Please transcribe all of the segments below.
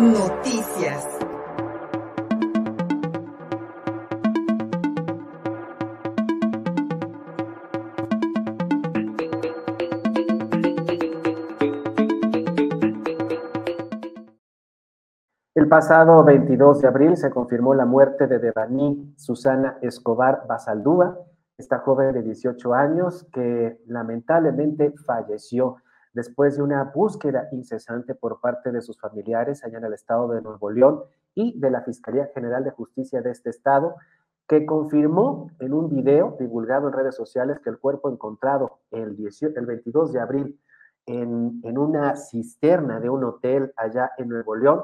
Noticias. El pasado 22 de abril se confirmó la muerte de Devani Susana Escobar Basaldúa, esta joven de 18 años que lamentablemente falleció después de una búsqueda incesante por parte de sus familiares allá en el estado de Nuevo León y de la Fiscalía General de Justicia de este estado, que confirmó en un video divulgado en redes sociales que el cuerpo encontrado el, 22 de abril en, en, una cisterna de un hotel allá en Nuevo León,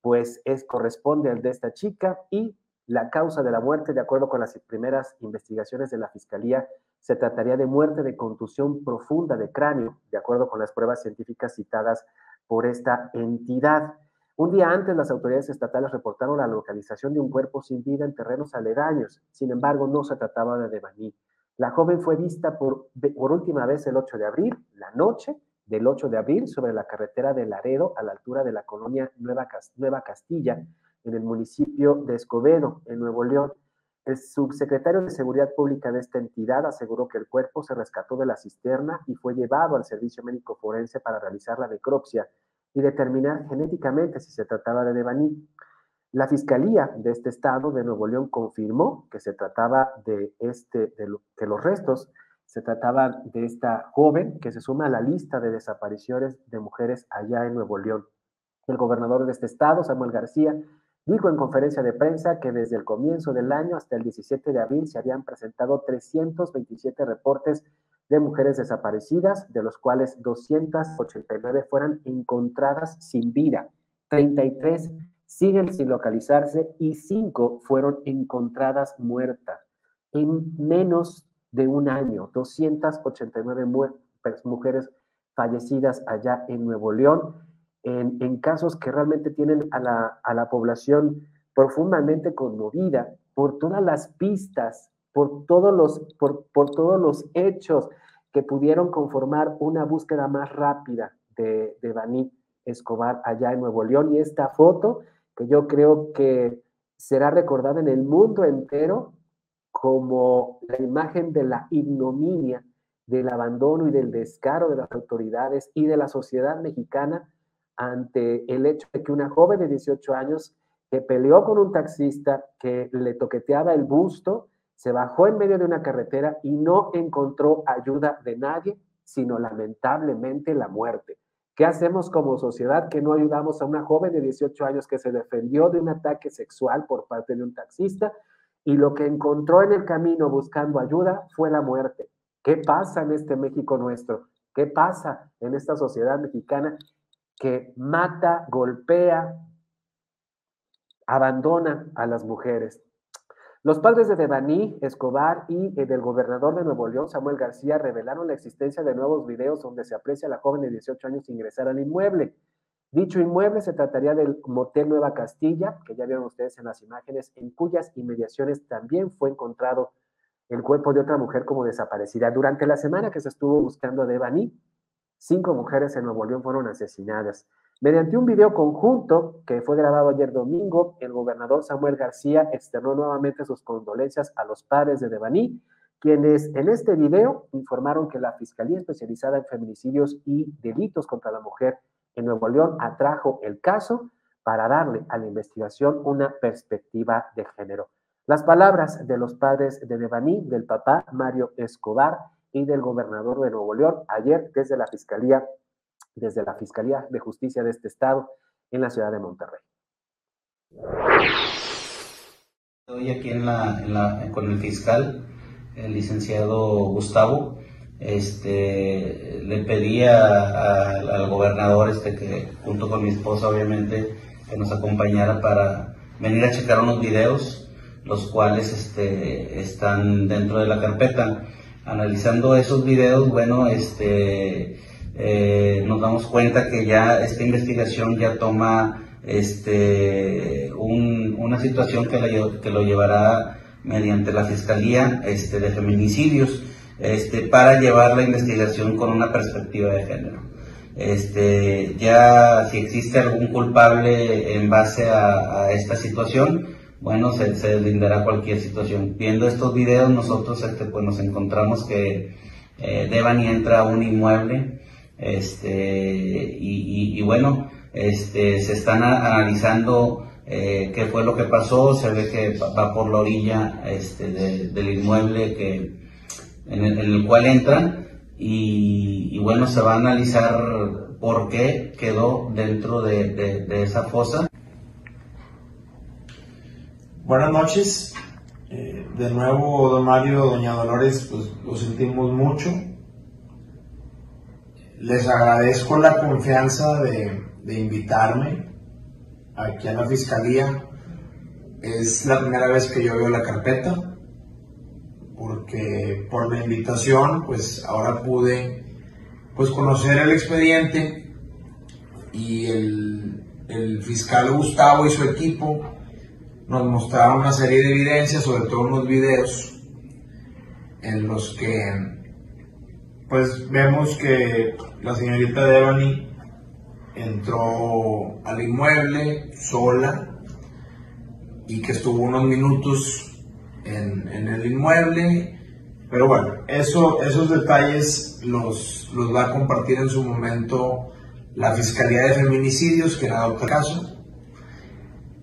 pues es, corresponde al de esta chica y la causa de la muerte, de acuerdo con las primeras investigaciones de la Fiscalía, se trataría de muerte de contusión profunda de cráneo, de acuerdo con las pruebas científicas citadas por esta entidad. Un día antes, las autoridades estatales reportaron la localización de un cuerpo sin vida en terrenos aledaños. Sin embargo, no se trataba de Devani. La joven fue vista por, por última vez el 8 de abril, la noche del 8 de abril, sobre la carretera de Laredo, a la altura de la colonia Nueva, Nueva Castilla, en el municipio de Escobedo, en Nuevo León. El subsecretario de Seguridad Pública de esta entidad aseguró que el cuerpo se rescató de la cisterna y fue llevado al servicio médico forense para realizar la necropsia y determinar genéticamente si se trataba de Devani. La Fiscalía de este estado de Nuevo León confirmó que se trataba de este, de que los restos se trataba de esta joven que se suma a la lista de desapariciones de mujeres allá en Nuevo León. El gobernador de este estado, Samuel García, Dijo en conferencia de prensa que desde el comienzo del año hasta el 17 de abril se habían presentado 327 reportes de mujeres desaparecidas, de los cuales 289 fueron encontradas sin vida, 33 siguen sin localizarse y 5 fueron encontradas muertas. En menos de un año, 289 mujeres fallecidas allá en Nuevo León en, casos que realmente tienen a la, población profundamente conmovida por todas las pistas, por todos los, por, todos los hechos que pudieron conformar una búsqueda más rápida de, de Baní Escobar allá en Nuevo León. Y esta foto, que yo creo que será recordada en el mundo entero como la imagen de la ignominia, del abandono y del descaro de las autoridades y de la sociedad mexicana ante el hecho de que una joven de 18 años que peleó con un taxista que le toqueteaba el busto, se bajó en medio de una carretera y no encontró ayuda de nadie, sino lamentablemente la muerte. ¿Qué hacemos como sociedad que no ayudamos a una joven de 18 años que se defendió de un ataque sexual por parte de un taxista y lo que encontró en el camino buscando ayuda fue la muerte? ¿Qué pasa en este México nuestro? ¿Qué pasa en esta sociedad mexicana que mata, golpea, abandona a las mujeres. Los padres de Devani Escobar y eh, del gobernador de Nuevo León, Samuel García, revelaron la existencia de nuevos videos donde se aprecia a la joven de 18 años ingresar al inmueble. Dicho inmueble se trataría del Motel Nueva Castilla, que ya vieron ustedes en las imágenes, en cuyas inmediaciones también fue encontrado el cuerpo de otra mujer como desaparecida. Durante la semana que se estuvo buscando a Devani, Cinco mujeres en Nuevo León fueron asesinadas. Mediante un video conjunto que fue grabado ayer domingo, el gobernador Samuel García externó nuevamente sus condolencias a los padres de Devaní, quienes en este video informaron que la Fiscalía Especializada en Feminicidios y Delitos contra la Mujer en Nuevo León atrajo el caso para darle a la investigación una perspectiva de género. Las palabras de los padres de Devaní, del papá Mario Escobar, y del gobernador de Nuevo León ayer desde la Fiscalía, desde la Fiscalía de Justicia de este estado en la ciudad de Monterrey. Estoy aquí en la, con el fiscal, el licenciado Gustavo. Este, le pedí al gobernador este, que junto con mi esposa obviamente que nos acompañara para venir a checar unos videos, los cuales este, están dentro de la carpeta analizando esos videos, bueno, este, eh, nos damos cuenta que ya esta investigación ya toma este, una situación que, lo llevará mediante la Fiscalía este, de Feminicidios este, para llevar la investigación con una perspectiva de género. este, ya si existe algún culpable en base a, esta situación, bueno, se, se, deslindará cualquier situación. Viendo estos videos, nosotros este, pues, nos encontramos que eh, Devani entra a un inmueble, este, y, bueno, este, se están analizando eh, qué fue lo que pasó, se ve que va por la orilla este, del inmueble que, en, el, cual entran y, bueno, se va a analizar por qué quedó dentro de, esa fosa. Buenas noches. Eh, de nuevo, don Mario, doña Dolores, pues lo sentimos mucho. Les agradezco la confianza de, de invitarme aquí a la fiscalía. Es la primera vez que yo veo la carpeta, porque por la invitación, pues ahora pude pues conocer el expediente y el, el fiscal Gustavo y su equipo nos mostraron una serie de evidencias, sobre todo unos videos en los que pues vemos que la señorita Devani entró al inmueble sola y que estuvo unos minutos en, el inmueble. Pero bueno, eso, esos detalles los, los va a compartir en su momento la Fiscalía de Feminicidios, que era otro caso.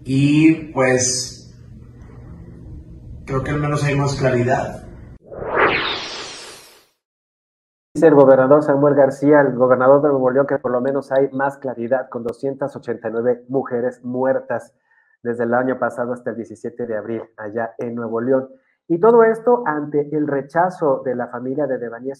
Y pues creo que al menos hay más claridad Dice el gobernador Samuel García, el gobernador de Nuevo León, que por lo menos hay más claridad con 289 mujeres muertas desde el año pasado hasta el 17 de abril allá en Nuevo León. Y todo esto ante el rechazo de la familia de Devani,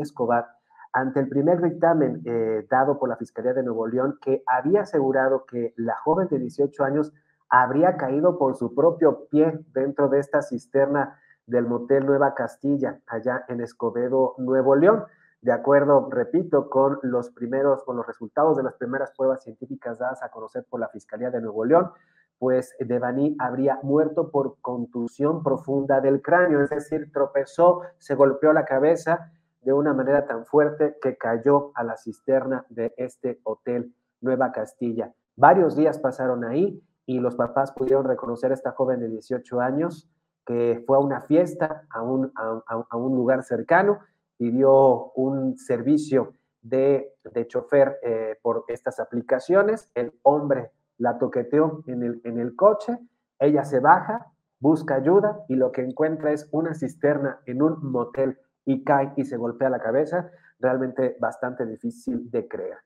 Escobar, ante el primer dictamen eh, dado por la Fiscalía de Nuevo León, que había asegurado que la joven de 18 años habría caído por su propio pie dentro de esta cisterna del motel Nueva Castilla, allá en Escobedo, Nuevo León. De acuerdo, repito, con los primeros, con los resultados de las primeras pruebas científicas dadas a conocer por la Fiscalía de Nuevo León, pues Devani habría muerto por contusión profunda del cráneo, es decir, tropezó, se golpeó la cabeza de una manera tan fuerte que cayó a la cisterna de este hotel Nueva Castilla. Varios días pasaron ahí y los papás pudieron reconocer a esta joven de 18 años que fue a una fiesta, a un, a, un lugar cercano, pidió un servicio de, de chofer eh, por estas aplicaciones, el hombre la toqueteó en el, en el coche, ella se baja, busca ayuda y lo que encuentra es una cisterna en un motel y cae y se golpea la cabeza, realmente bastante difícil de creer.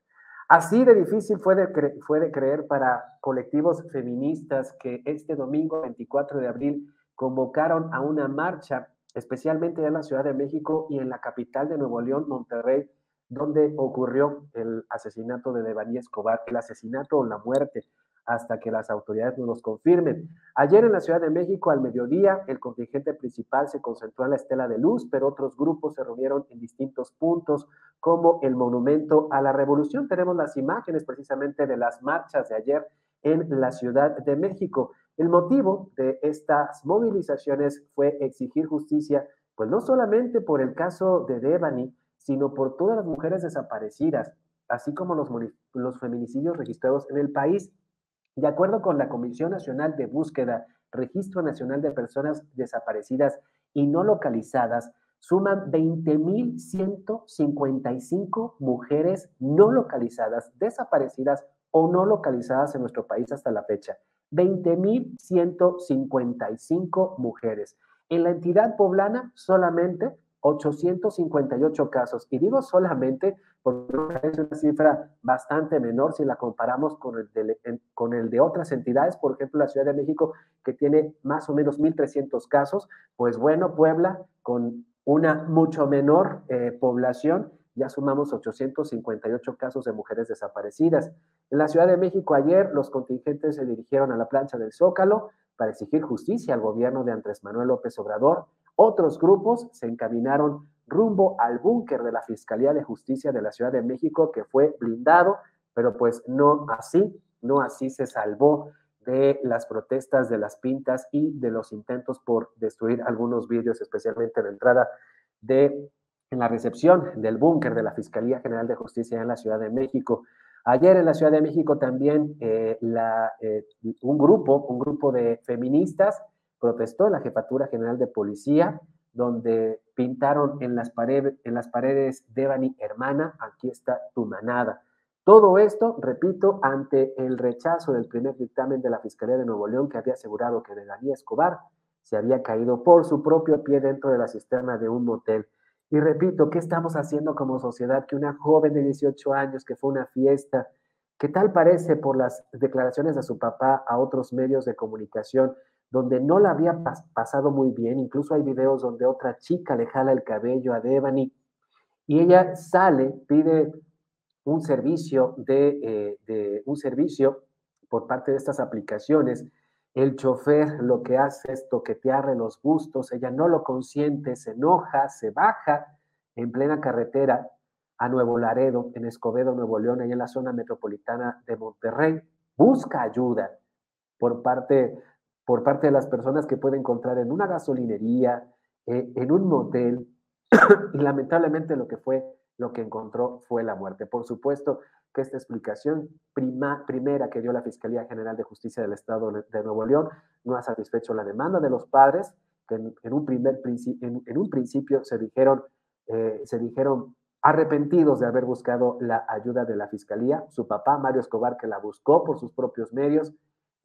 Así de difícil fue de, fue de creer para colectivos feministas que este domingo 24 de abril convocaron a una marcha, especialmente en la Ciudad de México y en la capital de Nuevo León, Monterrey, donde ocurrió el asesinato de Devani Escobar, el asesinato o la muerte, hasta que las autoridades nos los confirmen. Ayer en la Ciudad de México, al mediodía, el contingente principal se concentró en la Estela de Luz, pero otros grupos se reunieron en distintos puntos, como el Monumento a la Revolución. Tenemos las imágenes precisamente de las marchas de ayer en la Ciudad de México. El motivo de estas movilizaciones fue exigir justicia, pues no solamente por el caso de Devani, sino por todas las mujeres desaparecidas, así como los, los feminicidios registrados en el país. De acuerdo con la Comisión Nacional de Búsqueda, Registro Nacional de Personas Desaparecidas y No Localizadas, suman 20.155 mujeres no localizadas, desaparecidas o no localizadas en nuestro país hasta la fecha. 20.155 mujeres. En la entidad poblana solamente 858 casos. Y digo solamente porque es una cifra bastante menor si la comparamos con el, de, con el de otras entidades, por ejemplo, la Ciudad de México, que tiene más o menos 1.300 casos. Pues bueno, Puebla, con una mucho menor eh, población, ya sumamos 858 casos de mujeres desaparecidas. En la Ciudad de México ayer los contingentes se dirigieron a la plancha del Zócalo para exigir justicia al gobierno de Andrés Manuel López Obrador. Otros grupos se encaminaron rumbo al búnker de la Fiscalía de Justicia de la Ciudad de México que fue blindado, pero pues no así, no así se salvó de las protestas de las pintas y de los intentos por destruir algunos vídeos, especialmente en la entrada de en la recepción del búnker de la Fiscalía General de Justicia en la Ciudad de México. Ayer en la Ciudad de México también eh, eh, un grupo, un grupo de feministas protestó en la Jefatura General de Policía, donde pintaron en las, paredes, en las Devani Hermana, aquí está tu manada. Todo esto, repito, ante el rechazo del primer dictamen de la Fiscalía de Nuevo León que había asegurado que Dani Escobar se había caído por su propio pie dentro de la cisterna de un motel. Y repito, ¿qué estamos haciendo como sociedad? Que una joven de 18 años, que fue una fiesta, que tal parece por las declaraciones de su papá a otros medios de comunicación, donde no la había pasado muy bien, incluso hay videos donde otra chica le jala el cabello a Devani y ella sale, pide un servicio de, eh, un servicio por parte de estas aplicaciones. El chofer lo que hace es toquetearle los gustos, ella no lo consiente, se enoja, se baja en plena carretera a Nuevo Laredo, en Escobedo, Nuevo León, ahí en la zona metropolitana de Monterrey, busca ayuda por parte, por parte de las personas que puede encontrar en una gasolinería, eh, en un motel, y lamentablemente lo que fue, lo que encontró fue la muerte. Por supuesto, que esta explicación primera que dio la Fiscalía General de Justicia del Estado de Nuevo León no ha satisfecho la demanda de los padres, que en, un, primer principio se dijeron, eh, se dijeron arrepentidos de haber buscado la ayuda de la Fiscalía, su papá, Mario Escobar, que la buscó por sus propios medios,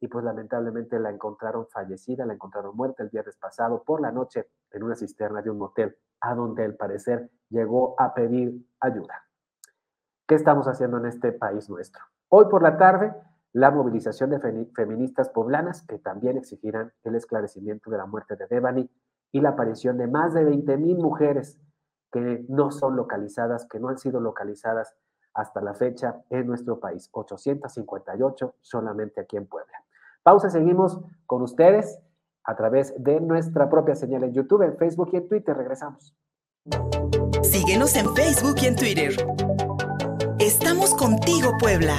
y pues lamentablemente la encontraron fallecida, la encontraron muerta el viernes pasado por la noche en una cisterna de un motel, a donde al parecer llegó a pedir ayuda. ¿Qué estamos haciendo en este país nuestro? Hoy por la tarde, la movilización de feministas poblanas que también exigirán el esclarecimiento de la muerte de Devani y la aparición de más de 20 mil mujeres que no son localizadas, que no han sido localizadas hasta la fecha en nuestro país. 858 solamente aquí en Puebla. Pausa, seguimos con ustedes a través de nuestra propia señal en YouTube, en Facebook y en Twitter. Regresamos. Síguenos en Facebook y en Twitter. Estamos contigo, Puebla.